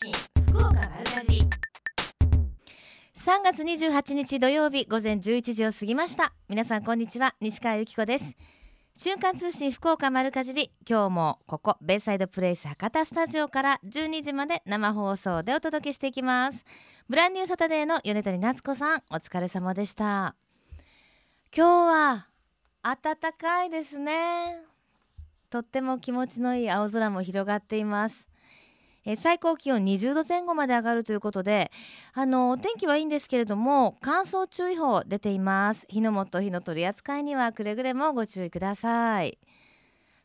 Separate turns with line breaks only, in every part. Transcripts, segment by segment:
信福岡丸かじ3月28日土曜日午前11時を過ぎました。皆さんこんにちは西川由紀子です。瞬間通信福岡丸かじり。今日もここベイサイドプレイス博多スタジオから12時まで生放送でお届けしていきます。ブランニューサタデーの米谷夏子さんお疲れ様でした。今日は暖かいですね。とっても気持ちのいい青空も広がっています。え最高気温20度前後まで上がるということであの天気はいいんですけれども乾燥注意報出ています。火の元火の取り扱いにはくれぐれもご注意ください。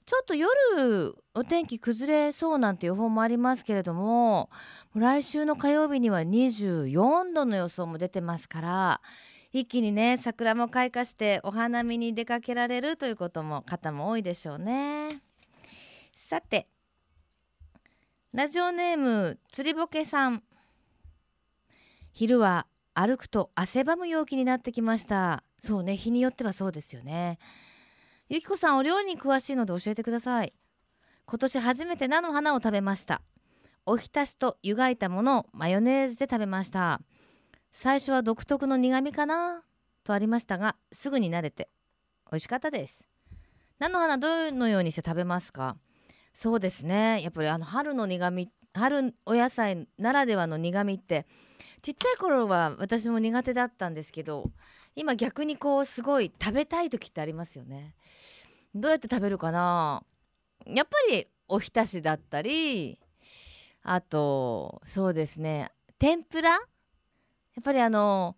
ちょっと夜お天気崩れそうなんて予報もありますけれども来週の火曜日には24度の予想も出てますから一気にね桜も開花してお花見に出かけられるということも方も多いでしょうね。さてラジオネーム釣りぼけさん。昼は歩くと汗ばむ陽気になってきました。そうね日によってはそうですよね。ゆきこさんお料理に詳しいので教えてください。今年初めて菜の花を食べました。おひたしと湯がいたものをマヨネーズで食べました。最初は独特の苦味かな？とありましたがすぐに慣れて美味しかったです。菜の花どのようにして食べますか？そうですね。やっぱりあの春の苦み春お野菜ならではの苦みってちっちゃい頃は私も苦手だったんですけど今逆にこうすごい食べたい時ってありますよね。どうやって食べるかな？やっぱりおひたしだったりあとそうですね。天ぷら？やっぱりあの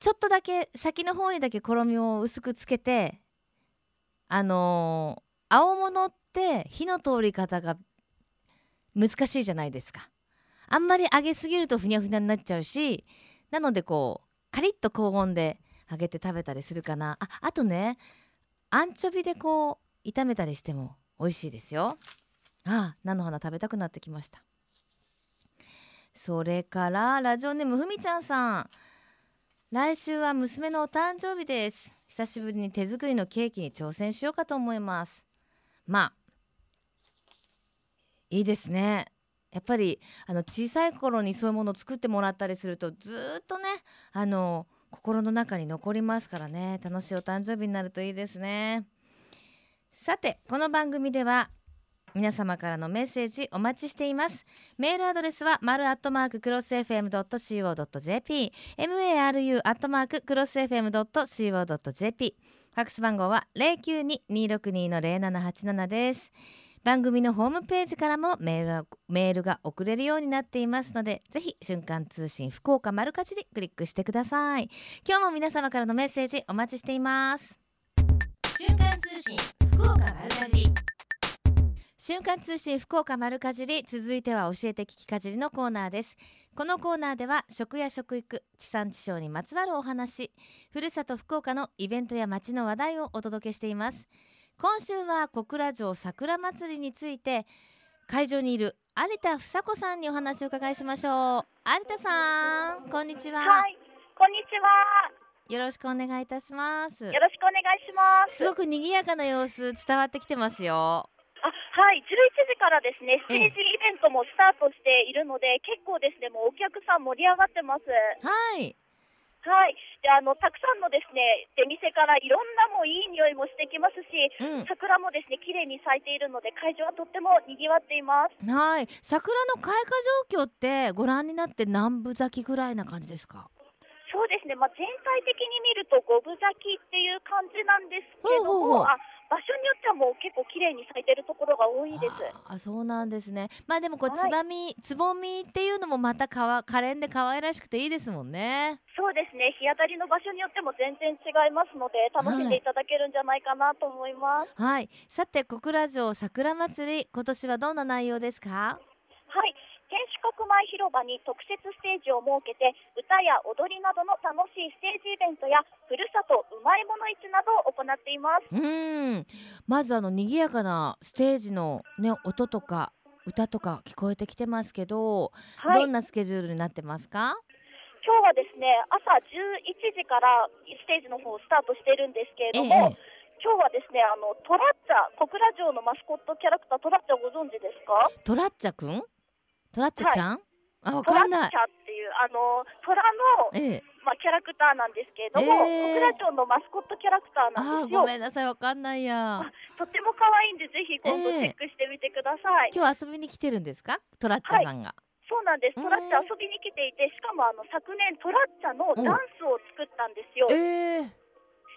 ちょっとだけ先の方にだけ衣を薄くつけてあの青物って火の通り方が難しいじゃないですか。あんまり揚げすぎるとふにゃふにゃになっちゃうしなのでこうカリッと高温で揚げて食べたりするかな。ああとねアンチョビでこう炒めたりしても美味しいですよ。ああ菜の花食べたくなってきました。それからラジオネームふみちゃんさん。来週は娘のお誕生日です。久しぶりに手作りのケーキに挑戦しようかと思います。まあいいですね。やっぱりあの小さい頃にそういうものを作ってもらったりするとずっとねあの心の中に残りますからね。楽しいお誕生日になるといいですね。さてこの番組では皆様からのメッセージお待ちしています。メールアドレスは丸アットマーククロス FM.co.jp maru アットマーククロス FM.co.jp ファックス番号は092-262-0787です。番組のホームページからもメールメールが送れるようになっていますのでぜひ瞬間通信福岡丸かじりクリックしてください。今日も皆様からのメッセージお待ちしています。
瞬間通信福岡丸かじり。
瞬間通信福岡丸かじり続いては教えて聞きかじりのコーナーです。このコーナーでは食や食育地産地消にまつわるお話ふるさと福岡のイベントや街の話題をお届けしています今週は小倉城桜祭りについて会場にいる有田房子さんにお話を伺いしましょう有田さんこんにちは
はい、こんにちは。
よろしくお願いいたします
よろしくお願いします。
すごく賑やかな様子伝わってきてますよ
あ、はい、11時からですね、ステージイベントもスタートしているので、結構ですね、もうお客さん盛り上がってます。
はい
はい、で、あの、たくさんのですね、出店からいろんなもういい匂いもしてきますし、
うん。
桜もですね、綺麗に咲いているので、会場はとっても賑わっています。
はい。桜の開花状況ってご覧になって何分咲きぐらいな感じですか？
そうですね、まあ、全体的に見ると五分咲きっていう感じなんですけども、
ほうほうほう。
あ場所によってはもう結構綺麗に咲いてるところが多いです。
あそうなんですね。まあでもこう
はい。
つばみ、つぼみっていうのもまたかわ可憐で可愛らしくていいですもんね。
そうですね、日当たりの場所によっても全然違いますので、楽しんでいただけるんじゃないかなと思います。
はい。さて小倉城桜祭り今年はどんな内容ですか？
はい、天守閣前広場に特設ステージを設けて、歌や踊りなどの楽しいステージイベントや、ふるさとうまいもの市などを行っています。
うーん。まずあの賑やかなステージのね音とか歌とか聞こえてきてますけど、
はい、
どんなスケジュールになってますか？
今日はですね、朝11時からステージの方をスタートしているんですけれども、
ええ
今日はですね、あのトラッチャ、小倉城のマスコットキャラクタートラッチャご存知ですか？
トラッチャくん？トラッチャちゃん、あわ
トラッチ
かんない
ャっていうあの虎の、
ええ。
まあ、キャラクターなんですけれども、
えー
小倉町のマスコットキャラクターな
あー
んですよ。
ごめんなさいわかんないや。
とっても可愛いんでぜひ今度チ
え。え
ェックしてみてください、
今日遊びに来てるんですか？トラッチャさんが、
そうなんです。
うん
トラッチャ遊びに来ていてしかもあの昨年トラッチャのダンスを作ったんですよ、
ええ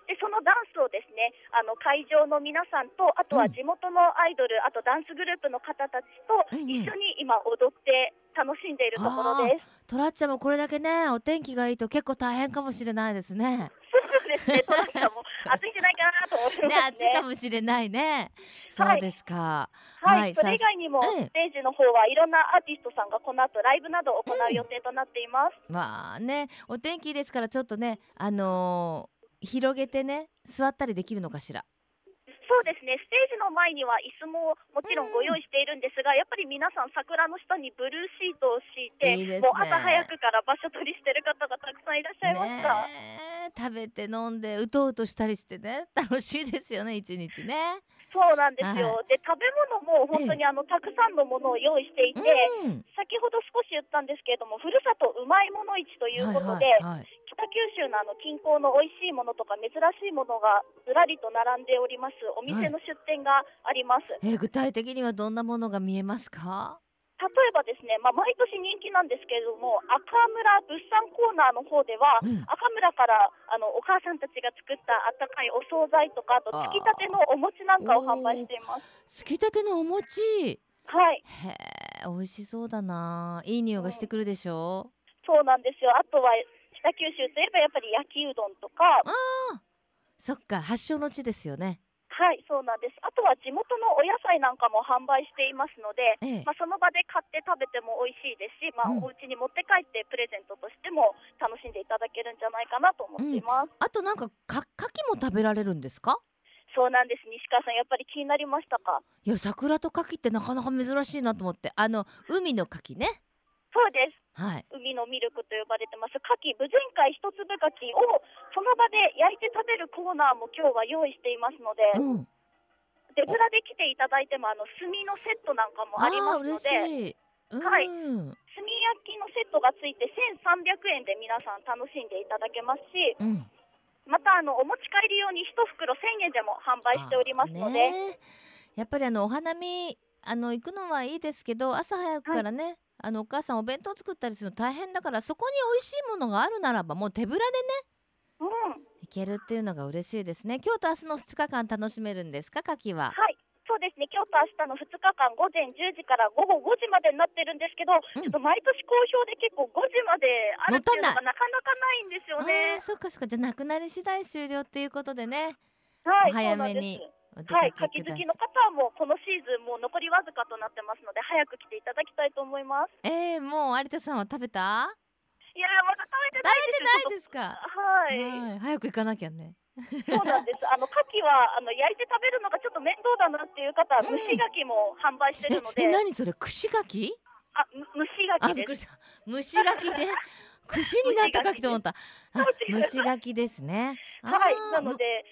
でそのダンスをですねあの会場の皆さんとあとは地元のアイドル、あとダンスグループの方たちと
うんうん。
一緒に今踊って楽しんでいるところです。
トラッチャもこれだけねお天気がいいと結構大変かもしれないですね。
そうですね、トラッチャも 暑いんじゃないかなと思い
ね
ますね。
暑いかもしれないね。
はい
そうですか。
はい、
はい。
それ以外にもステージの方はいろんなアーティストさんがこの後ライブなどを行う予定となっています。
まあねお天気ですからちょっとねあのー広げてね座ったりできるのかしら？
そうですね、ステージの前には椅子ももちろんご用意しているんですが、やっぱり皆さん桜の下にブルーシートを敷いて、
いいね。
もう朝早くから場所取りしてる方がたくさんいらっしゃいました。
食べて飲んでうとうとしたりしてね。楽しいですよね一日ね
そうなんですよ。
は
で、食べ物も本当にあの、たくさんのものを用意していて、
うん
先ほど少し言ったんですけれども、ふるさとうまいもの市ということで、
はいはいはい。
北九州のあの近郊の美味しいものとか珍しいものがずらりと並んでおります。お店の出店があります、
えー具体的にはどんなものが見えますか？
例えばですね、まあ、毎年人気なんですけれども赤村物産コーナーの方では、
うん。
赤村からあのお母さんたちが作ったあったかいお惣菜とかあとつきたてのお餅なんかを販売しています。
つきたてのお餅？へ
はい。
え美味しそうだな。いい匂いがしてくるでしょ？
そうなんですよ。あとは北九州といえばやっぱり焼きうどんとか。
ああそっか発祥の地ですよね
はいそうなんです。あとは地元のお野菜なんかも販売していますので
ええ。
まあ、その場で買って食べても美味しいですし、まあ
うん。
お家に持って帰ってプレゼントとしても楽しんでいただけるんじゃないかなと思っています、
あとなんかか牡蠣も食べられるんですか？
そうなんです。西川さんやっぱり気になりましたか？
いや桜と牡蠣ってなかなか珍しいなと思って。あの海の牡蠣ね。
そうです
はい。
海のミルクと呼ばれてます。牡蠣無前回一粒牡蠣をその場で焼いて食べるコーナーも今日は用意していますので
うん。
手ぶらで来ていただいてもあの炭のセットなんかもありますのではい。炭焼きのセットがついて1300円で皆さん楽しんでいただけますし
うん。
またあのお持ち帰り用に1袋1000円でも販売しておりますので、
ねやっぱりあのお花見あの行くのはいいですけど朝早くからね、あのお母さんお弁当作ったりするの大変だからそこに美味しいものがあるならばもう手ぶらでね
うん、
行けるっていうのが嬉しいですね。今日と明日の2日間楽しめるんですか牡蠣は？
はい、そうですね、今日と明日の2日間、午前10時から午後5時までになってるんですけど、
うん。
ちょっと毎年好評で結構5時まであるっていうのがなかなかないんですよ
あ
ね
ー。そっかそっか。じゃあなくなり次第終了っていうことでね。
はい、
お早めに
はい、
かけください。
牡蠣好きの方はもうこのシーズンもう残りわずかとなってますので早く来ていただきたいと思います。
えー、もう有田さんは食べた？
いやーまだ食べてないです
食べてないですか？
はい、
はい。早く行かなきゃね。
そうなんです。あの牡蠣はあの焼いて食べるのがちょっと面倒だなっていう方は
うん。
蒸し牡蠣も販売して
え
るので、
え何それ？串牡蠣？
あむ蒸し牡蠣です。
蒸し牡蠣で 串になった牡蠣と思った。蒸し牡蠣。ですね。
はい、なので、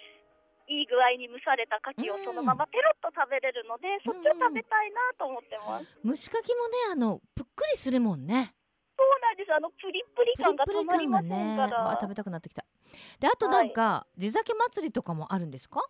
いい具合に蒸された牡蠣をそのままペロッと食べれるので、そっちを食べたいなと思ってます。
蒸し牡蠣もねあのぷっくりするもんね
そうなんです。あのプリプリ感がたまりませんから。
わあ食べたくなってきたであとなんか、地酒祭りとかもあるんですか？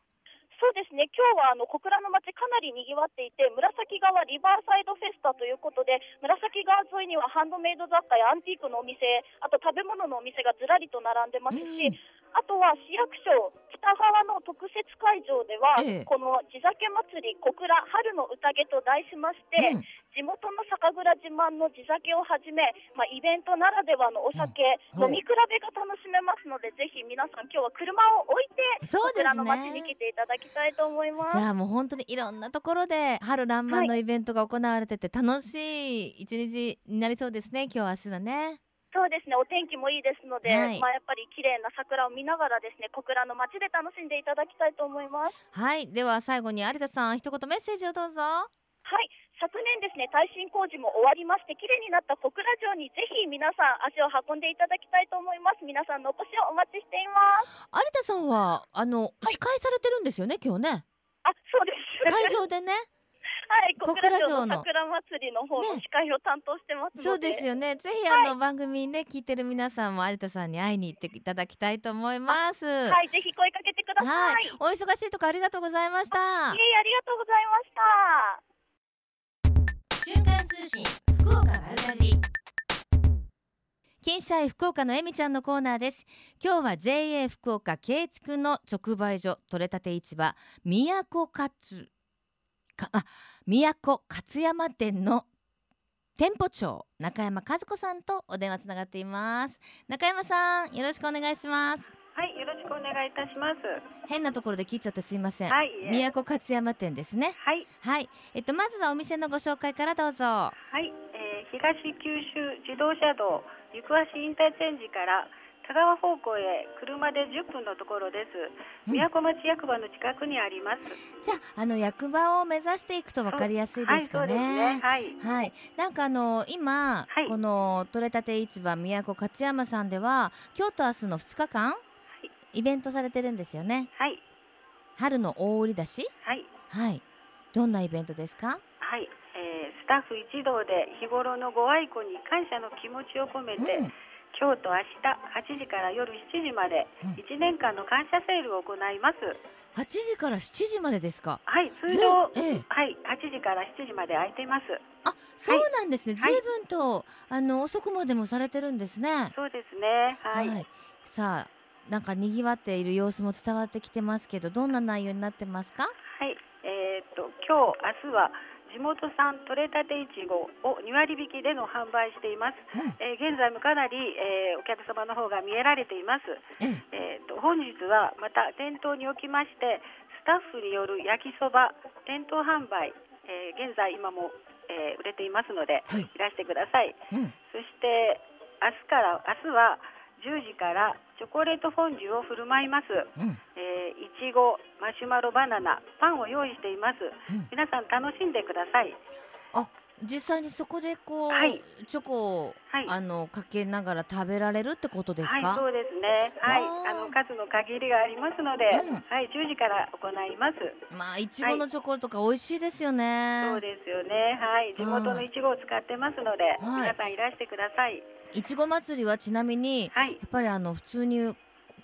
そうですね。今日はあの小倉の町かなり賑わっていて、紫川リバーサイドフェスタということで、紫川沿いにはハンドメイド雑貨やアンティークのお店、あと食べ物のお店がずらりと並んでますし、
うん
あとは市役所北側の特設会場では、
ええ。
この地酒祭り小倉春の宴と題しまして、
うん。
地元の酒蔵自慢の地酒をはじめ、まあ、イベントならではのお酒、
うん。
飲み比べが楽しめますので、ぜひ皆さん今日は車を置いて、
そうです
小倉の町に
ね
来ていただきたいと思います。
じゃあもう本当にいろんなところで春爛漫のイベントが行われてて楽しい一日になりそうですね今日明日はね
そうですね、お天気もいいですので、
はい
まあ、やっぱり綺麗な桜を見ながらですね、小倉の町で楽しんでいただきたいと思います。
はいでは最後に有田さん一言メッセージをどうぞ
はい、昨年ですね、耐震工事も終わりまして、綺麗になった小倉城にぜひ皆さん足を運んでいただきたいと思います。皆さんのお越しをお待ちしています。
有田さんはあの、司会されてるんですよね今日ね
あ、そうです。
会場でね
はい、小
小倉
倉
城の
桜祭りの方の
ね
司会を担当してますので、
そうですよね。ぜひあの、番組ね聞いてる皆さんも有田さんに会いに行っていただきたいと思います。は
はい、ぜひ声かけてください。い、えい
お忙しいとこありがとうございました。
ありがとうございました。
瞬間通信福岡丸かじり
金シャイ福岡のえみちゃんのコーナーです今日は JA 福岡慶畜の直売所取れたて市場都勝かあ都勝山店の店舗長中山和子さんとお電話つながっています。中山さんよろしくお願いします。
はい、よろしくお願いいたします。
変なところで聞いちゃってすいません、
はい、
都勝山店ですね。
はい、
はい。えっとまずはお店のご紹介からどうぞ。
はい、えー東九州自動車道行橋インターチェンジから田川方向へ車で10分のところです。
うん。
宮古町役場の近くにあります。
じゃああの役場を目指していくと分かりやすいですか
はい、ね。はい。
はい、なんかあの今、
はい。
この取れたて市場都勝山さんでは今日と明日の2日間、イベントされてるんですよね。
はい、
春の大売り出し？
はい、
はい。どんなイベントですか？
はい。えースタッフ一同で日頃のご愛顧に感謝の気持ちを込めて、
うん
今日と明日8時から夜7時まで
うん。
1年間の感謝セールを行います。
8時から7時までですか？
はい、通常、
ずええ。
はい、8時から7時まで空いてます。
あそうなんですね、
はい。
随分とあの遅くまでもされてるんですね。
そうですね。はい。
さあなんか賑わっている様子も伝わってきてますけどどんな内容になってますか？
はい、えーっと今日明日は地元産取れたていちごを2割引きでの販売しています。
うん
えー現在もかなり、えーお客様の方が見えられています。
ええ
えーっと本日はまた店頭におきましてスタッフによる焼きそば店頭販売、えー現在今も、えー売れていますので、
はい
いらしてください。
うん
そして明日から明日は10時からチョコレートフォンデュを振る舞います。
うん
ちご、マシュマロバナナ、パンを用意しています。
うん
皆さん楽しんでください。
実際にそこでこう、
はい
チョコを、
はい。
あのかけながら食べられるってことですか、
はい、そうですね。はいあの数の限りがありますので、
うん
はい、10時から行います。
まあいちごのチョコとか美味しいですよね、
そうですよね。はい、地元のいちごを使ってますので、
はい
皆さんいらしてください。
いちご祭りはちなみに
はい、
やっぱりあの普通に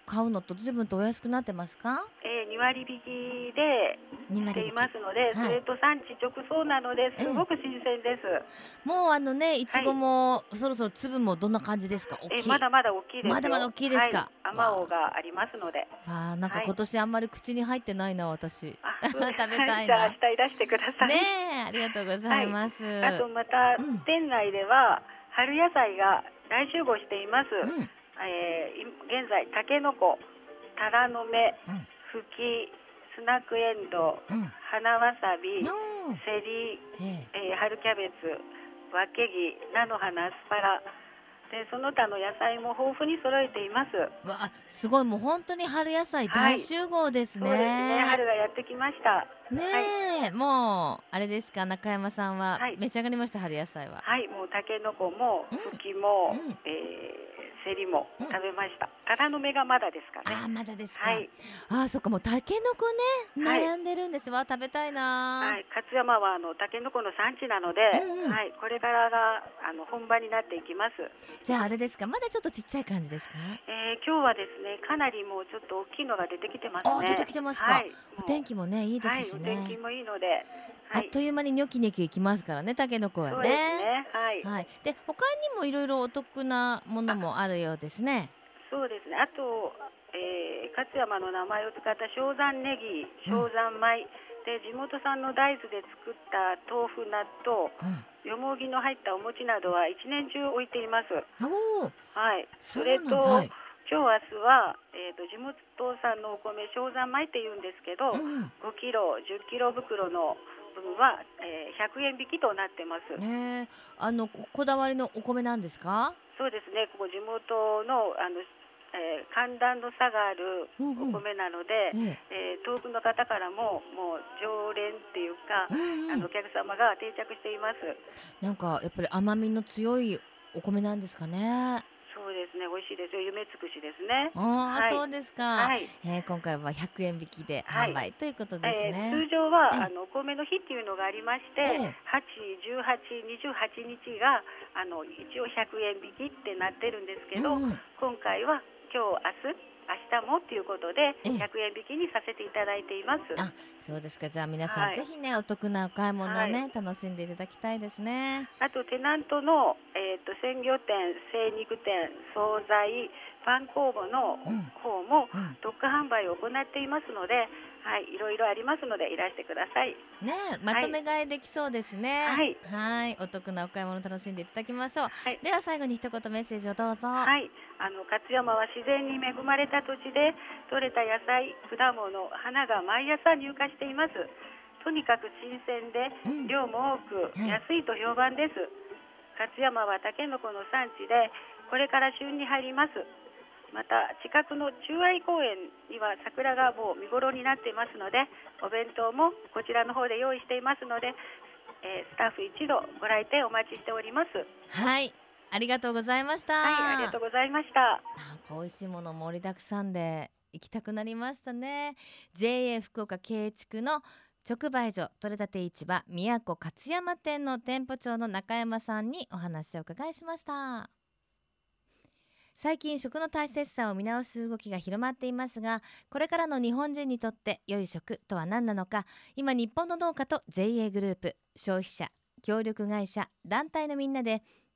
買うのと随分とお安くなってますか？
えー、2割引きで
2
してい
割引き
ますので、
はい。
それと産地直送なのですごく新鮮です。
もうあのねいちごも、そろそろ粒もどんな感じですか？大きい。
えーまだまだ大きいですよ。
まだまだ大きいですか？
はい、がありますので。
あーなんか
はい。
今年あんまり口に入ってないな私。
あ
食べたいな。
じゃあ明日いらしてください。
ねえありがとうございます、
あとまた、
うん。
店内では春野菜が大集合しています。
うん。
えーい現在たけのこ、タラの芽、
うん
ふき、スナックエンドウ、
うん
花わさび、
うん
セリ、
え
えー春キャベツ、わけぎ、菜の花、アスパラ。でその他の野菜も豊富に揃えています。
えわあすごいもう本当に春野菜大集合ですね、
そうですね。春がやってきました。
ねえ、もうあれですか中山さんは
はい
召し上がりました、春野菜は。
はい、もうたけのこも
うん
ふきも、
うん
えーセリも
うん
食べました。タラの芽がまだですかね。
あーまだですか。
はい、
あーそっかもうたけのこね
はい
並んでるんですわ食べたいな、
はい、勝山はあのたけのこの産地なので、
うんうん
はい、これからがあの本場になっていきます。
じゃああれですかまだちょっとちっちゃい感じですか？
えー今日はですね、かなりもうちょっと大きいのが出てきてますね。
あ出てきてますか
はい、
お天気もねいいで
はい、
すし
お天気
ね。
もいいので、はい、
あっという間にニョキニョキいきますからねたけのこはね。
ね。はい、
はい。で他にもいろいろお得なものもあるようですね。
そうですね。あと、えー、勝山の名前を使った正山ネギ、正山米、で地元産の大豆で作った豆腐納豆、
うん。
よもぎの入ったお餅などは一年中置いています。はい。
そ
れと、
はい。
今日明日は、えー、と地元産のお米正山米って言うんですけど、
うん。
5キロ10キロ袋の分は、えー100円引きとなってます。
ねえあのここだわりのお米なんですか？
そうですね。ここ地元のあの、えー寒暖の差があるお米なので、
ええ。
えー遠くの方からももう常連っていうか、
うんうん
あのお。客様が定着しています。
なんかやっぱり甘みの強いお米なんですかね？
ですね。美味しいでですよ夢尽くしですね。
ああ、
はい
そうですか。
はい。
えー今回は100円引きで
はい
販売ということです
えー
ね。
通常は、
ええ
あのお米の日っていうのがありまして、
ええ
8、18、28日があの一応100円引きってなってるんですけど、
うんうん
今回は今日明日明日もっていうことで
ええ
100円引きにさせていただいています。
あそうですか。じゃあ皆さん、
はい
ぜひねお得なお買い物をね、
はい
楽しんでいただきたいですね。
あとテナントの、えー、と鮮魚店、精肉店、惣菜、パン工房の
うん
方も
うん。
特価販売を行っていますので、はい、いろいろありますのでいらしてください。
ねえまとめ買いできそうですね。
はい
はいお得なお買い物楽しんでいただきましょう。
はい
では最後に一言メッセージをどうぞ。
はい、あの勝山は自然に恵まれた土地で採れた野菜、果物、花が毎朝入荷しています。とにかく新鮮で
うん
量も多く
はい
安いと評判です。勝山はタケノコの産地でこれから旬に入ります。また近くの中愛公園には桜がもう見頃になっていますのでお弁当もこちらの方で用意していますので、えースタッフ一度ご来店お待ちしております。
はいありがとうございました。
はい、ありがとうございました。
なんか美味しいもの盛りだくさんで行きたくなりましたね JA 福岡経営地区の直売所取れたて市場宮古勝山店の店舗長の中山さんにお話を伺いしました最近食の大切さを見直す動きが広まっていますがこれからの日本人にとって良い食とは何なのか今日本の農家と JA グループ消費者協力会社団体のみんなで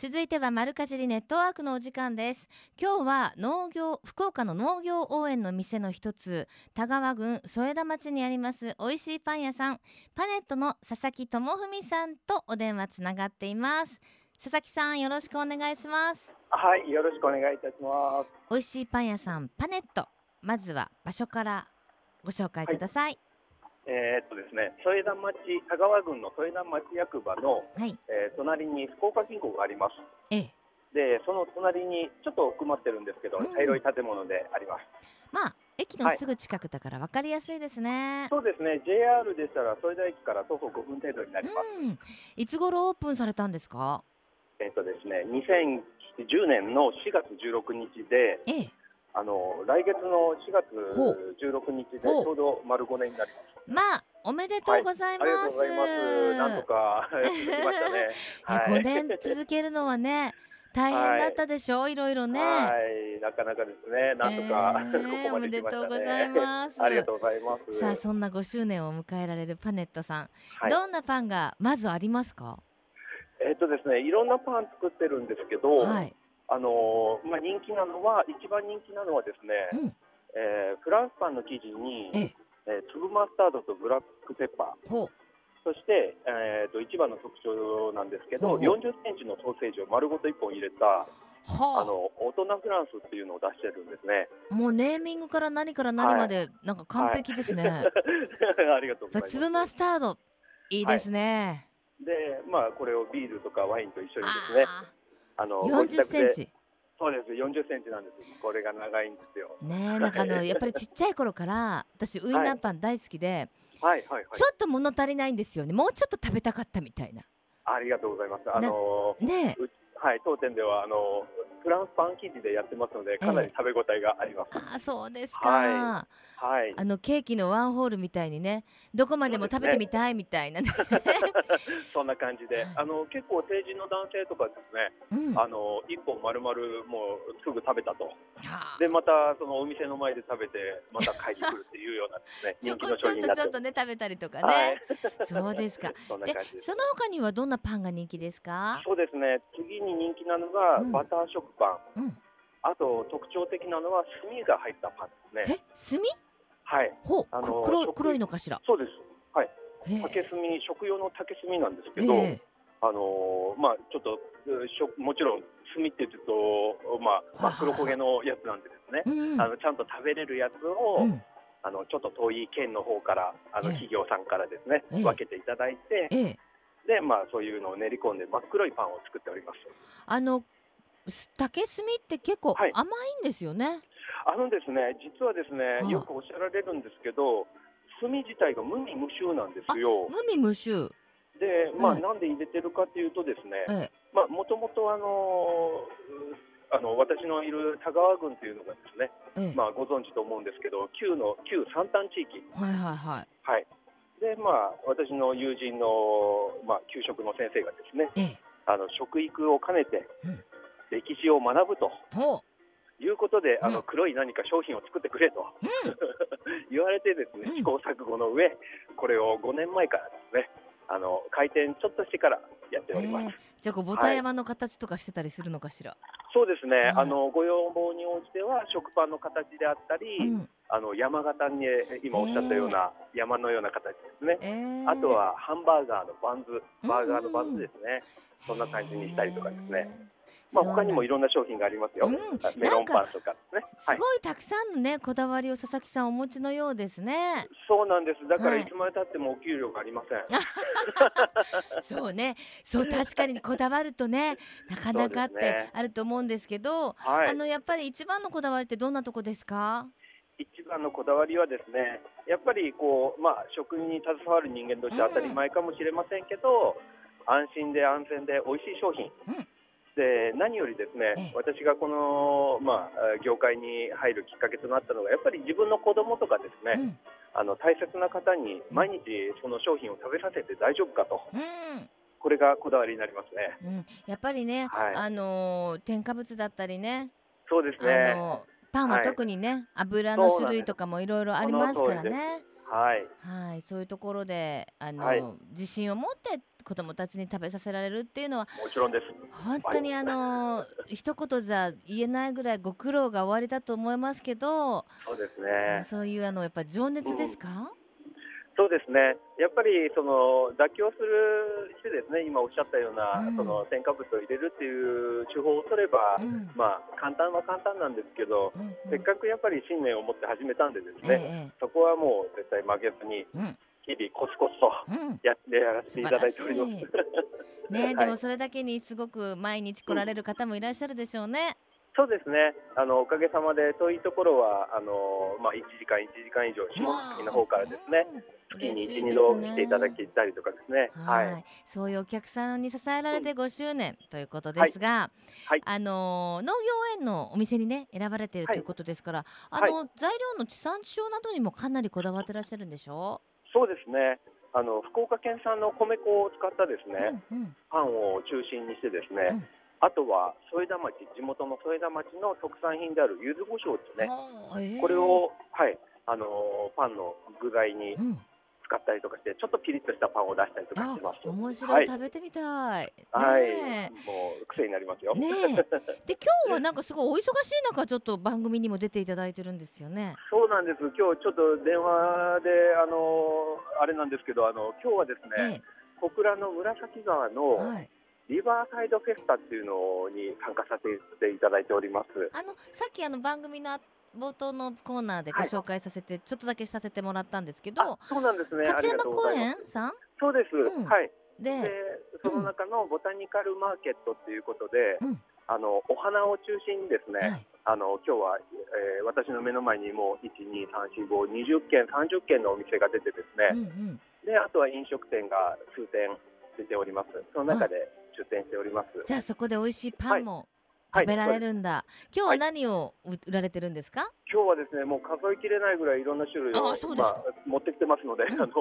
続いては丸かじりネットワークのお時間です。今日は農業福岡の農業応援の店の一つ田川郡添田町にあります美味しいパン屋さんパネットの佐々木智文さんとお電話つながっています。佐々木さんよろしくお願いします。
はい、よろしくお願いいたします。
美味しいパン屋さんパネット。まずは場所からご紹介ください
えーっとですね、添田町、田川郡の添田町役場の、
はい、
えー隣に福岡銀行があります。
ええ。
で、その隣にちょっと奥まってるんですけど、
うん
茶色い建物であります。
まあ駅のすぐ近くだから分かりやすいですね、
そうですね、JR でしたら添田駅から徒歩5分程度になります。
うん。いつ頃オープンされたんですか？
えーっとですね、2010年の4月16日で、
ええ
あの来月の4月
ほ
16日でちょうど丸5年になります。
まあおめでとうございます。
ありがとうございます。なんとか ね。
いや5年続けるのはね大変だったでしょう、い、ろいろね。
はい、なかなかですね、なんとか、
えー
ここまでね。
おめでとうございます
ありがとうございます。
さあそんな5周年を迎えられるパネットさん、
はい
どんなパンがまずありますか？
えっとですね、いろんなパン作ってるんですけど、
はい。
あのーまあ人気なのは一番人気なのはですね、
うん。
えーフランスパンの生地に、
え
えー粒マスタードとブラックペッパー。そして、えー、と一番の特徴なんですけど、
ほうほう
40センチのソーセージを丸ごと1本入れた、あ
は
の大人フランスっていうのを出してるんですね。
あ。もうネーミングから何から何までなんか完璧ですね。やっ
ありがとうござい
ぱ
ます。
粒マスタードいいですね。
で、まあ、これをビールとかワインと一緒にですね、
あ
あの
あ、40
ご自宅で
センチ。
そうです、40センチなんです。これが長いんですよ。
ねえなんかあの やっぱりちっちゃい頃から私ウインナーパン大好きで、
はいはいはい。
ちょっと物足りないんですよねもうちょっと食べたかったみたいな
ありがとうございます。あの
ねえ
うはい、当店ではあのフランスパン生地でやってますので、かなり食べ応えがあります。
ああそうですか、
ははい。
あのケーキのワンホールみたいにねどこまでも食べてみたいみたいなね。
そんな感じで、あの結構成人の男性とかですね、
うん。
あの一本丸々もうすぐ食べたと。
あ
でまたそのお店の前で食べてまた買いに来るっていうようなですね
ちょこちょっとちょっとね食べたりとかね、
はい。
そうですか。
そ
でそ。の他にはどんなパンが人気ですか？
そうですね。次に人気なのが
うん。
バター食パン。
うん
あと特徴的なのは炭が入ったパンですね。
え？炭？
はい。
ほう、
あの
く黒黒いのかしら？
そうです。はい。竹炭、食用の竹炭なんですけど、
ええ
あのーまあちょっとうしょもちろん炭って言うとまあ真っ黒焦げのやつなんでですね。
うん
あのちゃんと食べれるやつを、
うん
あのちょっと遠い県の方からあの
ええ
企業さんからですね、
ええ
分けていただいて、
ええ
でまあそういうのを練り込んで真っ黒いパンを作っております。
あのす竹炭って結構
はい
甘いんですよね。
あのですね、実はですね、
あ
よくおっしゃられるんですけど、炭自体が無味無臭なんですよ。
無味無臭。
で、まあ、
はい
なんで入れてるかというとですね、
ええ
まあ、もともとあのうあの私のいる田川郡というのがですね、
ええ
まあ、ご存知と思うんですけど、旧の旧三端地域、
はいはいはい。
はい。で、まあ、私の友人の、まあ、給食の先生がですね、
ええ
あの食育を兼ねて
うん、
歴史を学ぶと
ほ
いうことで、あ
うん
の黒い何か商品を作ってくれと、言われてですね
うん
試行錯誤の上、これを5年前からですね、あの開店ちょっとしてからやって
う。
おります。
ええじゃあこうボタン山の形とかしてたりするのかしら？
そうですね、
はい
あのご要望に応じては食パンの形であったり、
うん。
あの山形に今おっしゃったような山のような形ですね。
ええ
あとはハンバーガーのバンズ、バーガーのバンズですね。そんな感じにしたりとかですね。まあ他にもいろんな商品がありますよ。
うん
メロンパンとかですね。
すごいたくさんのねこだわりを佐々木さんお持ちのようですね。
そうなんです。だから
はい
いつまで経ってもお給料がありません。
そうね、そう確かにこだわるとね、なかなかってあると思うんですけど、
はい
あ。のやっぱり一番のこだわりってどんなとこですか？
一番のこだわりはですね、やっぱりこうまあ食に携わる人間として当たり前かもしれませんけど、安心で安全で美味しい商品。
うん
で何よりですね、
ええ。
私がこの、まあ、業界に入るきっかけとなったのがやっぱり自分の子供とかですね、
うん、
あの大切な方に毎日その商品を食べさせて大丈夫かと。
うん、
これがこだわりになりますね。
うん、やっぱりね、
はい。
あのー添加物だったりね、
そうです
あ
ね
のーパンは
はい。
特にね、油の種類とかもいろいろありますからね。
はい。
はい、そういうところで、あのー
はい。
自信を持って子供たちに食べさせられるっていうのは
もちろんです。
本当にあのー一言じゃ言えないぐらいご苦労が終わりだと思いますけど、
そうですね。
そういうあのやっぱ情熱ですか？
そうですね。やっぱりその妥協するしてですね。今おっしゃったような、
うん。
その添加物を入れるっていう手法を取れば、
うん。
まあ簡単は簡単なんですけど、
うんうん。
せっかくやっぱり信念を持って始めたんでですね、
ええ。
そこはもう絶対負けずに
うん
日々コツコツと
うん。
やってやらせていただいております。
素 ね、
はい。
でもそれだけにすごく毎日来られる方もいらっしゃるでしょうね。
そうですね。あのおかげさまで遠いところはあのまあ1時間1時間以上下関の方からですね、
うん。
月に1、2
嬉しいです
度
ね
来ていただけたりとかですね。
はい、
はい。
そういうお客さんに支えられて5周年ということですが、
はい。
あのー農業園のお店にね選ばれているということですから、あの、材料の地産地消などにもかなりこだわってらっしゃるんでしょ
そうですね。あの福岡県産の米粉を使ったです
う、
ね、
うんうん
パンを中心にしてですね、
うん
あとは添田町地元の添田町の特産品である柚子胡椒ですね。
えー
これをはいあのパンの具材に
うん、
使ったりとかしてちょっとピリッとしたパンを出したりとか
あ
してます。
面白い、
はい
食べてみたい。
はい、
ね
もう癖になりますよ。
えねえ で今日はなんかすごいお忙しい中ちょっと番組にも出ていただいてるんですよね。
そうなんです。今日ちょっと電話であのあれなんですけど、あの今日はですね、
え
小倉の紫川
え
の
はい。
リバーサイドフェスタっていうのに参加させていただいております。
あのさっきあの番組の冒頭のコーナーでご紹介させて、ちょっとだけさせてもらったんですけど
あ、そうなんですね。あ
勝山公。園さん？
そうです。
うん
はい。
で、
で、その中のボタニカルマーケットっていうことで、
うん
あのお花を中心にですね、
はい、
あの今日は、えー私の目の前にもう1、2、3、4、5、20件、30件のお店が出てですね、
うんうん。
であとは飲食店が数店出ております。その中で出店しております。
じゃあそこで美味しいパンも
はい
食べられるんだ。今日は何を売られてるんですか？
今日はですね、もう数えきれないぐらいいろんな種類をまあ、持ってきてますので、
うん
あの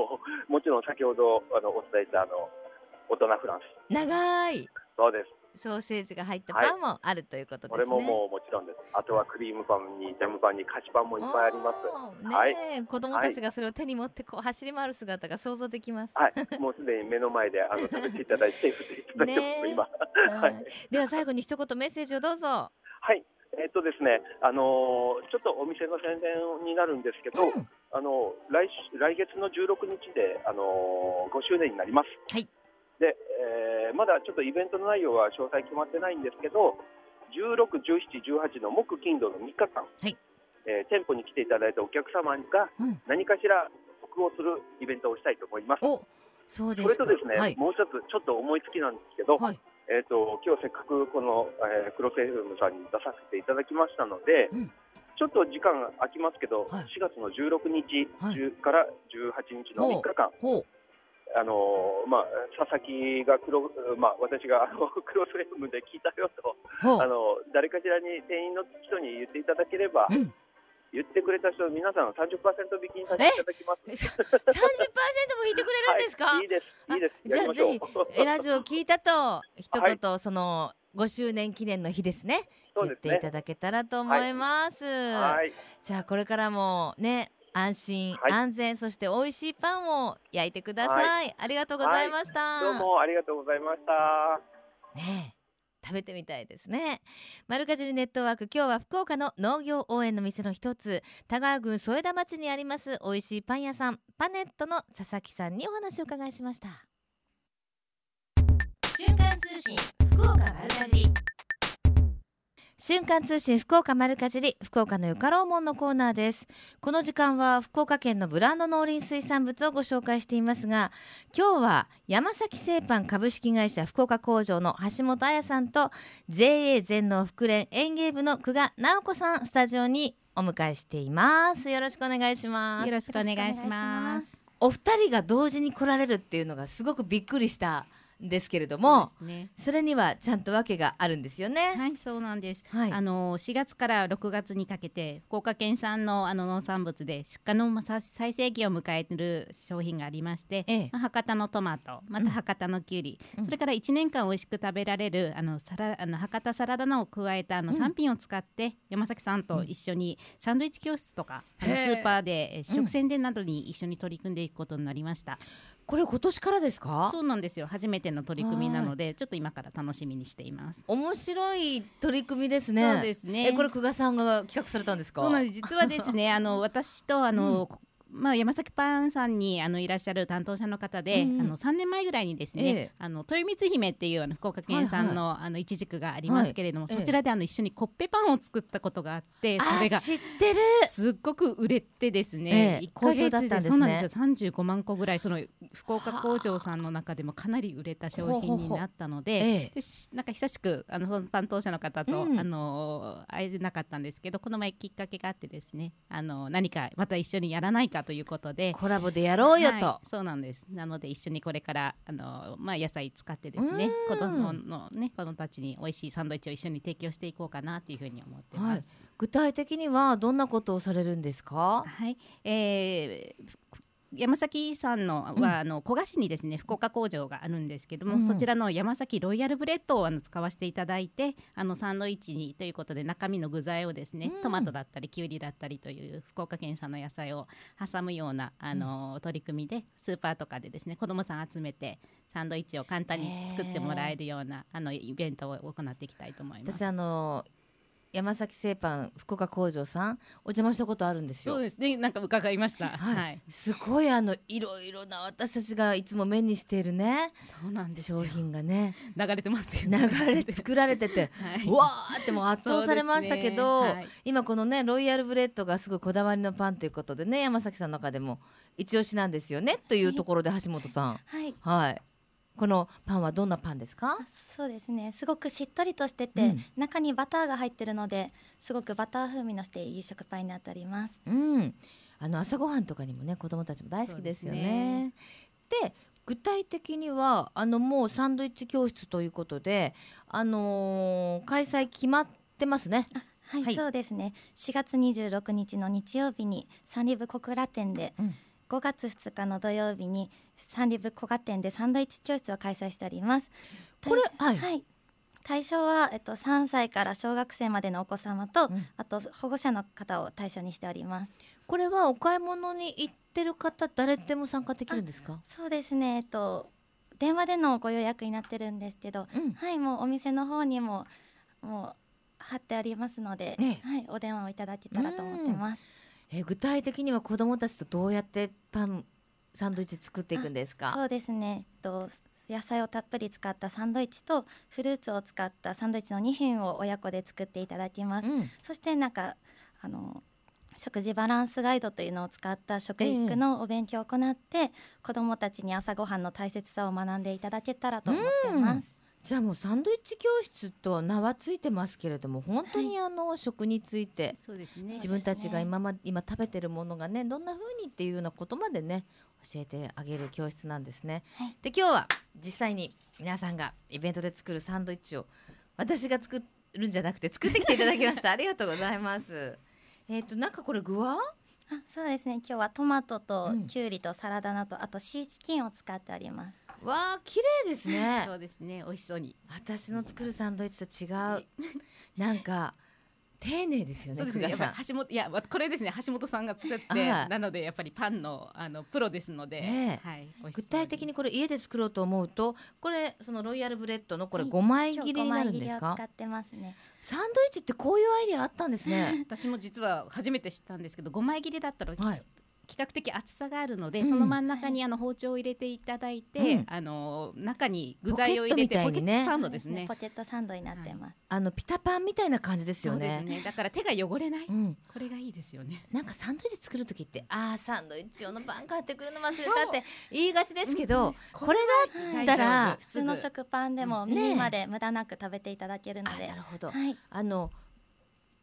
もちろん先ほどあのお伝えしたあの大人フランス、
長い
そうです。
ソーセージが入った
はい
パンもあるということですね。
これももうもちろんです。あとはクリームパンにジャムパンに菓子パンもいっぱいあります。
おー
はい
子供たちがそれを手に持ってこう走り回る姿が想像できます。
はい、もうすでに目の前であの食べていただいて、振っていただいてます、
ねえ
今。
は
はいい、
では最後に一言メッセージをどうぞ。
はい。えっとですね、あのーちょっとお店の宣伝になるんですけど、
うん
あの来し来月の16日であのー5周年になります。
はい。
で、えーまだちょっとイベントの内容は詳細決まってないんですけど、16、17、18の木金土の3日間。
はい。
えー店舗に来ていただいたお客様が
うん。
何かしら得をするイベントをしたいと思います。
おそうですか。
それとですね、
はい。
もう一つちょっと思いつきなんですけど、
はい。
えっ、と今日せっかくこの、えー、クロス FM さんに出させていただきましたので、
うん。
ちょっと時間空きますけど、
はい。
4月の16日
はい
10から18日の3日間、あのーまあ佐々木がクロまあ私があの クロス FM で聞いたよと、あの誰かしらに店員の人に言っていただければ、
うん。
言ってくれた人皆さん30%引きにさせていただきます。
さ30%も引いてくれるんですか、
はい、いいですいいです。
じゃあぜひえラジオ聞いたと一言、その5周年記念の日ですね。言ってい。ただけたらと思います、
はい。
じゃあこれからもね安心、
はい。
安全そして美味しいパンを焼いてください、ありがとうございました、
どうもありがとうございました。
ねえ食べてみたいですね。マルカジュリネットワーク今日は福岡の農業応援の店の一つ。田川郡添田町にあります美味しいパン屋さん。パネットの佐々木さんにお話を伺いしました。
瞬間通信福岡丸かじり
瞬間通信福岡丸かじり福岡のゆかろうもんのコーナーです。この時間は福岡県のブランド農林水産物をご紹介していますが今日は山崎製パン株式会社福岡工場の橋本彩さんと JA 全農福連園芸部の久我直子さんスタジオにお迎えしています。よろしくお願いします。
よろしくお願いします。
お二人が同時に来られるっていうのがすごくびっくりしたんですけれども
ね。
それにはちゃんと訳があるんですよね。
はい、そうなんです。
はい。
あの4月から6月にかけて福岡県産のあの農産物で出荷の最盛期を迎えている商品がありまして、
ええ。
まあ博多のトマト、また博多のきゅうり、
うん。
それから1年間美味しく食べられるあのサラあの博多サラダ菜を加えたあの
うん。
3品を使って、山崎さんと一緒にサンドイッチ教室とか、あのスーパーでえ食宣伝などに一緒に取り組んでいくことになりました。
これ今年からですか？
そうなんですよ。初めての取り組みなので、ちょっと今から楽しみにしています。
面白い取り組みですね。
そうですね。
えこれ久我さんが企画されたんですか？
そうなんです。実はですね、あの私とあの、こまあ山崎パンさんにあのいらっしゃる担当者の方で、
うんうん。
あの3年前ぐらいにですね、
ええ。
あの豊光姫っていうあの福岡県産の、あのいちじくがありますけれども、
はいええ
そちらであの一緒にコッペパンを作ったことがあって、それが
あ知ってる。
すっごく売れてです
え
ね、
え
一ヶ月
好評だったんですね
そうなんですよ35万個ぐらいその福岡工場さんの中でもかなり売れた商品になったので。なんか久しくあのその担当者の方と、
うん。
あの会えなかったんですけどこの前きっかけがあってですねあの何かまた一緒にやらないかということで。
コラボでやろうよと。
はいそうなんですなので一緒にこれからあの、まあ、野菜使ってですね
うん
子供のね子供たちに美味しいサンドイッチを一緒に提供していこうかなっていうふうに思ってます。
はい具体的にはどんなことをされるんですか？
はい、えー山崎さんのは、
うん。
あの古賀市にですね福岡工場があるんですけども、
うん
そちらの山崎ロイヤルブレッドをあの使わせていただいてあのサンドイッチにということで中身の具材をですね、
うん。
トマトだったりきゅうりだったりという福岡県産の野菜を挟むようなあの、取り組みでスーパーとかでですね子どもさん集めてサンドイッチを簡単に作ってもらえるようなあのイベントを行っていきたいと思います。
私。あの山崎製パン福岡工場さんお邪魔したことあるんですよ。
そうですね。なんか伺いました。
はい。
はい、
すごいあのいろいろな私たちがいつも目にしているね。
そうなんですよ。
商品がね。
流れてますよ
流
ね。
れ作られてて
はい、
うわーってもう圧倒されましたけど、
ね。はい。
今このねロイヤルブレッドがすごいこだわりのパンということでね山崎さんの中でも一押しなんですよねというところで橋本さん。
はい、
はいこのパンはどんなパンですか？
あそうですね。すごくしっとりとしてて、
うん。
中にバターが入ってるのですごくバター風味のしていい食パンになっております。
うん。あの朝ごはんとかにもね子供たちも大好きですよね。で具体的にはあのもうサンドイッチ教室ということであのー開催決まってますね。
はい、
はい。
そうですね。4月26日の日曜日にサンリブ小倉店で、
うん
5月2日の土曜日にサンリブ小賀店でサンドイッチ教室を開催しております。
これ
対
はい。
はい。対象は、えっと、3歳から小学生までのお子様と、
うん。
あと保護者の方を対象にしております。
これはお買い物に行ってる方誰でも参加できるんですか？
そうですね。えっと電話でのご予約になってるんですけど
うん。
はいもうお店の方にももう貼ってありますので、
ね。
はいお電話をいただけたらと思ってます
え具体的には子供たちとどうやってパンサンドイッチ作っていくんですか？
そうですね。と野菜をたっぷり使ったサンドイッチとフルーツを使ったサンドイッチの2品を親子で作っていただきます、
うん。
そしてなんかあの食事バランスガイドというのを使った食育のお勉強を行って、子どもたちに朝ごはんの大切さを学んでいただけたらと思っています。
じゃあもうサンドイッチ教室と名はついてますけれども本当にあの食について
そうですね
自分たちが今ま今食べてるものがねどんな風にっていうようなことまでね教えてあげる教室なんですね。
はい
で今日は実際に皆さんがイベントで作るサンドイッチを私が作るんじゃなくて作ってきていただきました。ありがとうございます。えっ、となんかこれ具は？
あそうですね今日はトマトと
うん
きゅうりとサラダ菜とあとシーチキンを使っております。
わあ綺麗ですね。
そ。うですね。美味しそうに。
私の作るサンドイッチと違う。なんか丁寧ですよね。
そうですね。橋本いやこれですね。橋本さんが作って
はい
なのでやっぱりパンのあのプロですので、
ええ。
はい
具体的にこれ家で作ろうと思うとこれそのロイヤルブレッドのこれ
はい。
5枚切りになるんです
五枚切りを
か
使ってますね。
サンドイッチってこういうアイデアあったんですね。
私も実は初めて知ったんですけど5枚切りだったら、
はい
比較的厚さがあるので、
うん。
その真ん中にあの包丁を入れていただいて、
うん。
あの中に具材を入れてポケ
ポケットみたいにね。
ットサンドですね。
ポテトサンドになってます。
あのピタパンみたいな感じですよ
そうです
ね。
ね。だから手が汚れない。
うん、
これがいいですよね。
なんかサンドイッチ作る時ってあーサンドイッチ用のパン買ってくるの忘れたって言いがちですけど、これだったら
普通の食パンでも
ね
耳まで無駄なく食べていただけるの
あ
で、
なるほど。
はい、
あの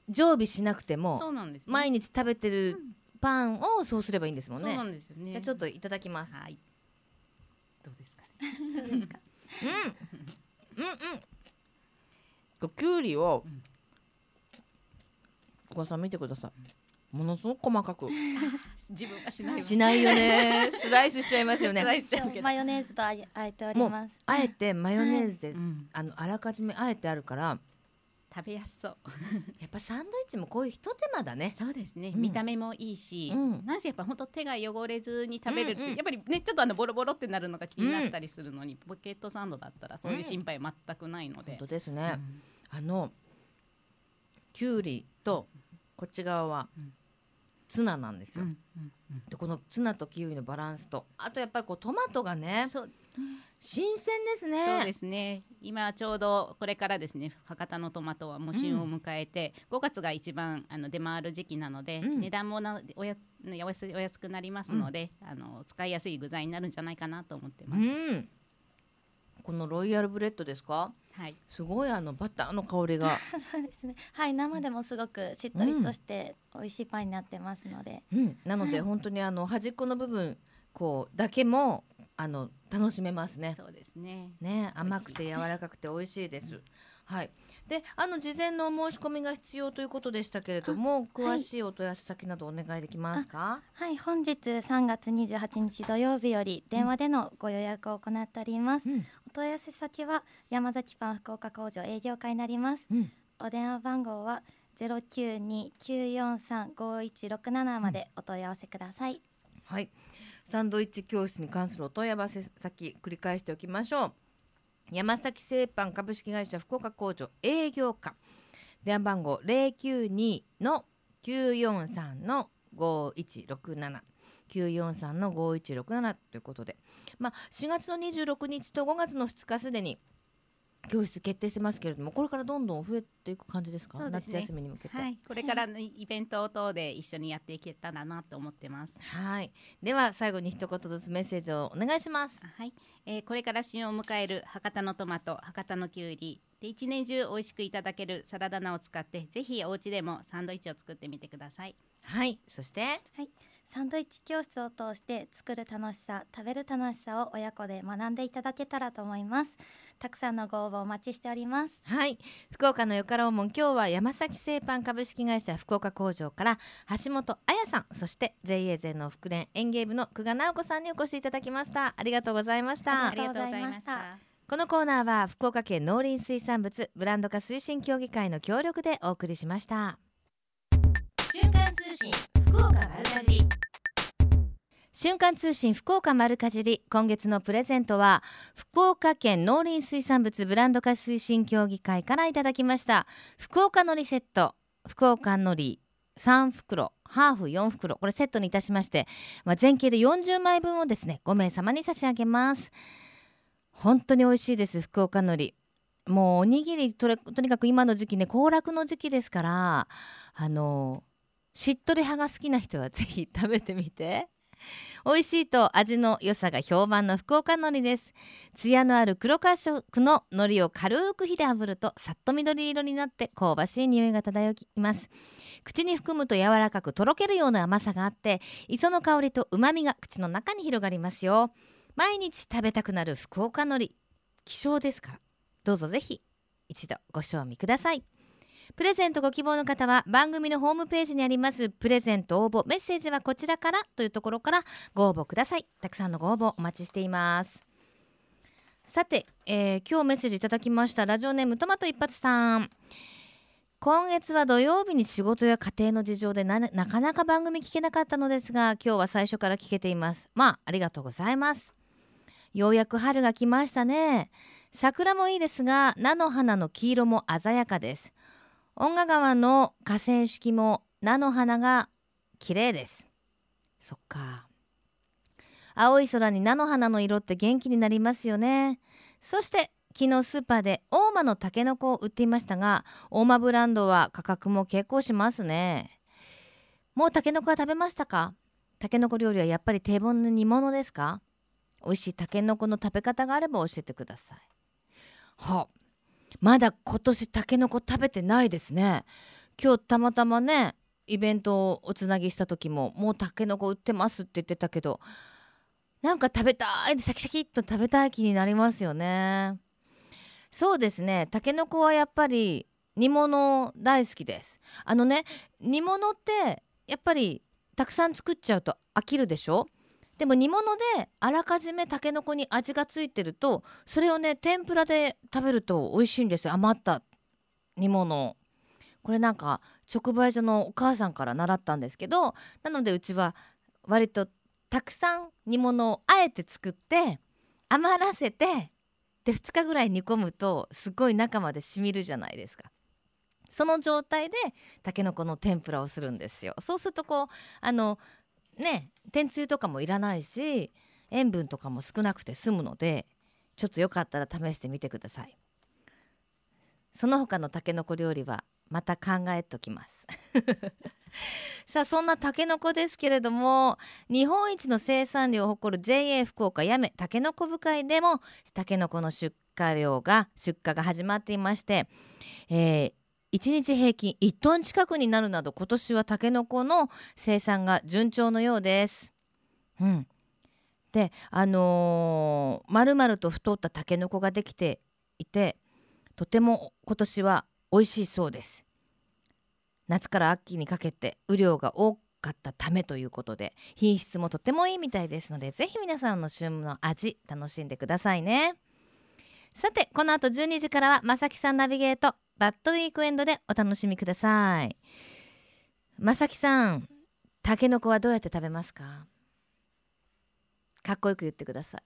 常備しなくて
そ
も
うなんです、ね。
毎日食べてるパンをそうすればいいんですもんね。
そうなんですよね。
じゃあちょっといただきます。
はい。どうですかね？
うん。うん。うん。ときゅうりを
うん
小川さん見てください。ものすごく細かく。
自分はしないわ。
しないよね。スライスしちゃいますよね。
マヨネーズとあえあえております。
あえてマヨネーズで、
うん。
あのあらかじめあえてあるから
食べやすそう。
やっぱサンドイッチもこういうひと手間だね。
そうですね、
うん。
見た目もいいし、
うん。
なんせやっぱ本当手が汚れずに食べれるって、
うんうん
やっぱりねちょっとあのボロボロってなるのが気になったりするのに、ポケットサンドだったらそういう心配全くないので。
本、当です
うん。
ね、あのきゅうりとこっち側は
うん。
ツナなんですよ、
うんうんうん。
でこのツナとキウイのバランスとあとやっぱりこうトマトがね
そう
新鮮ですね。
そうですね。今ちょうどこれからですね博多のトマトはもう旬を迎えて、5月が一番あの出回る時期なので、
うん。
値段もなおやねお安お安くなりますので、あの使いやすい具材になるんじゃないかなと思ってます。
うん。このロイヤルブレッドですか？
はい。
すごいあのバターの香りが、
そうですね。はい、生でもすごくしっとりとして美味しいパンになってますので、
うん、なので本当にあの端っこの部分こうだけもあの楽しめますね
そうですね。
ね甘くて柔らかくて美味しいです。はい。で、あの事前のお申し込みが必要ということでしたけれども、詳しいお問い合わせ先などお願いできますか？
はい、本日3月28日土曜日より電話でのご予約を行っております。
うん、
お問い合わせ先は山崎パン福岡工場営業課になります。
うん、
お電話番号は092-943-5167までお問い合わせください。
はい。サンドイッチ教室に関するお問い合わせ先繰り返しておきましょう。山崎製パン株式会社福岡工場営業課。電話番号092の943の5167 943の5167ということで、まあ、4月の26日と5月の2日すでに教室決定してますけれどもこれからどんどん増えていく感じですか？
ね
夏休みに向けて。
はい、これからのイベント等で一緒にやっていけたらなと思ってます。
はいでは最後に一言ずつメッセージをお願いします。
はい、えーこれから旬を迎える博多のトマト、博多のきゅうり、で一年中美味しくいただけるサラダ菜を使って、ぜひお家でもサンドイッチを作ってみてください。
はいそして？
サンドイッチ教室を通して作る楽しさ、食べる楽しさを親子で学んでいただけたらと思います。たくさんのご応募お待ちしております。
はい。福岡のよかろうもん今日は山崎製パン株式会社福岡工場から橋本彩さんそして JA 全農福連園芸部の久我直子さんにお越しいただきました。ありがとうございました。
ありがとうございました。
このコーナーは福岡県農林水産物ブランド化推進協議会の協力でお送りしました。
瞬間通信福岡丸かじり
瞬間通信福岡丸かじり今月のプレゼントは福岡県農林水産物ブランド化推進協議会からいただきました。福岡のりセット福岡のり3袋ハーフ4袋これセットにいたしまして、まあ、全形で40枚分をですね5名様に差し上げます。本当に美味しいです福岡のりもうおにぎりとにかく今の時期ね行楽の時期ですからあのしっとり派が好きな人はぜひ食べてみて。美味しいと味の良さが評判の福岡海苔です。艶のある黒褐色の海苔を軽く火で炙るとさっと緑色になって香ばしい匂いが漂います。口に含むと柔らかくとろけるような甘さがあって磯の香りと旨味が口の中に広がりますよ。毎日食べたくなる福岡海苔希少ですからどうぞぜひ一度ご賞味ください。プレゼントご希望の方は番組のホームページにあります。プレゼント応募メッセージはこちらからというところからご応募ください。たくさんのご応募お待ちしています。さて、えー今日メッセージいただきましたラジオネームトマト一発さん今月は土曜日に仕事や家庭の事情でななかなか番組聞けなかったのですが今日は最初から聞けています。まあありがとうございます。ようやく春が来ましたね桜もいいですが菜の花の黄色も鮮やかです。音賀川の河川敷も菜の花が綺麗です。そっか。青い空に菜の花の色って元気になりますよね。そして昨日スーパーで大間のタケノコを売っていましたが大間ブランドは価格も結構しますね。もうタケノコは食べましたか？タケノコ料理はやっぱり定番の煮物ですか？美味しいタケノコの食べ方があれば教えてください。はあまだ今年タケノコ食べてないですね。今日たまたまねイベントをおつなぎした時ももうタケノコ売ってますって言ってたけどなんか食べたいシャキシャキっと食べたい気になりますよね。そうですね。タケノコはやっぱり煮物大好きです。あのね煮物ってやっぱりたくさん作っちゃうと飽きるでしょ？でも煮物であらかじめたけのこに味がついてるとそれをね天ぷらで食べると美味しいんですよ余った煮物これなんか直売所のお母さんから習ったんですけどなのでうちは割とたくさん煮物をあえて作って余らせてで2日ぐらい煮込むとすごい中までしみるじゃないですか。その状態でたけのこの天ぷらをするんですよ。そうするとこうあのね天つゆとかもいらないし塩分とかも少なくて済むのでちょっとよかったら試してみてください。その他のたけのこ料理はまた考えときます。さあそんなたけのこですけれども日本一の生産量を誇る JA 福岡やめたけのこ部会でもたけのこの出荷量が出荷が始まっていまして、えー1日平均1トン近くになるなど今年はたけのこの生産が順調のようです。うん、であのー、丸々と太ったたけのこができていてとても今年は美味しいそうです。夏から秋にかけて雨量が多かったためということで品質もとてもいいみたいですのでぜひ皆さんの旬の味楽しんでくださいね。さてこの後12時からはまさきさんナビゲートバッドウィークエンドでお楽しみください。まさきさんたけのこはどうやって食べますか？かっこよく言ってください。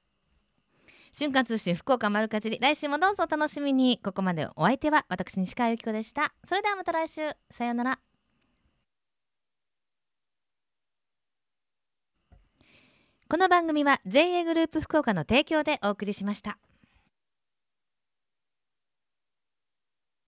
瞬間通信福岡丸かじり来週もどうぞお楽しみに。ここまでお相手は私西川由紀子でした。それではまた来週。さようなら。この番組は JA グループ福岡の提供でお送りしました。